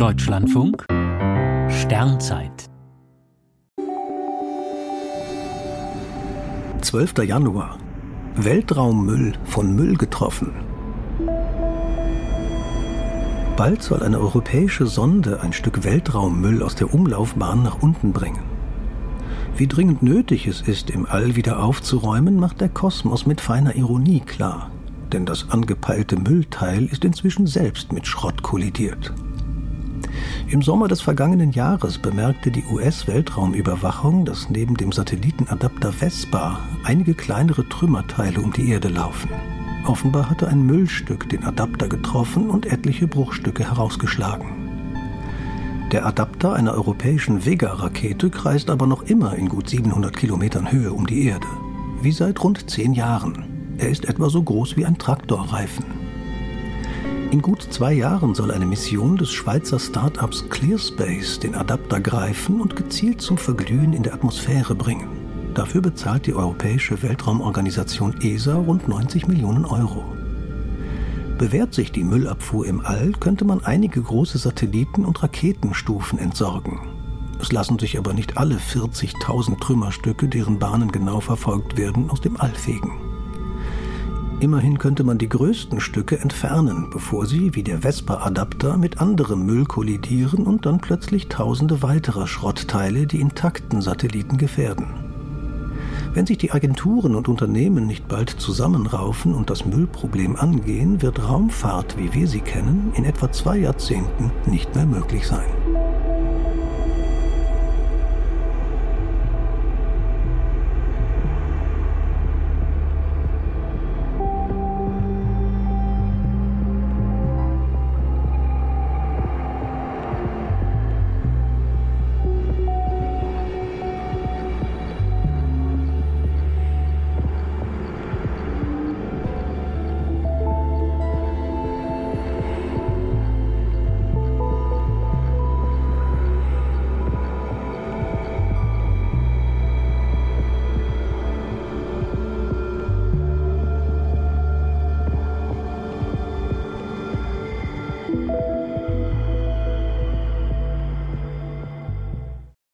Deutschlandfunk Sternzeit 12. Januar Weltraummüll von Müll getroffen. Bald soll eine europäische Sonde ein Stück Weltraummüll aus der Umlaufbahn nach unten bringen. Wie dringend nötig es ist, im All wieder aufzuräumen, macht der Kosmos mit feiner Ironie klar. Denn das angepeilte Müllteil ist inzwischen selbst mit Schrott kollidiert. Im Sommer des vergangenen Jahres bemerkte die US-Weltraumüberwachung, dass neben dem Satellitenadapter Vespa einige kleinere Trümmerteile um die Erde laufen. Offenbar hatte ein Müllstück den Adapter getroffen und etliche Bruchstücke herausgeschlagen. Der Adapter einer europäischen Vega-Rakete kreist aber noch immer in gut 700 Kilometern Höhe um die Erde. Wie seit rund zehn Jahren. Er ist etwa so groß wie ein Traktorreifen. In gut zwei Jahren soll eine Mission des Schweizer Startups ClearSpace den Adapter greifen und gezielt zum Verglühen in der Atmosphäre bringen. Dafür bezahlt die Europäische Weltraumorganisation ESA rund 90 Millionen Euro. Bewährt sich die Müllabfuhr im All, könnte man einige große Satelliten und Raketenstufen entsorgen. Es lassen sich aber nicht alle 40.000 Trümmerstücke, deren Bahnen genau verfolgt werden, aus dem All fegen. Immerhin könnte man die größten Stücke entfernen, bevor sie, wie der Vespa-Adapter, mit anderem Müll kollidieren und dann plötzlich tausende weiterer Schrottteile die intakten Satelliten gefährden. Wenn sich die Agenturen und Unternehmen nicht bald zusammenraufen und das Müllproblem angehen, wird Raumfahrt, wie wir sie kennen, in etwa zwei Jahrzehnten nicht mehr möglich sein.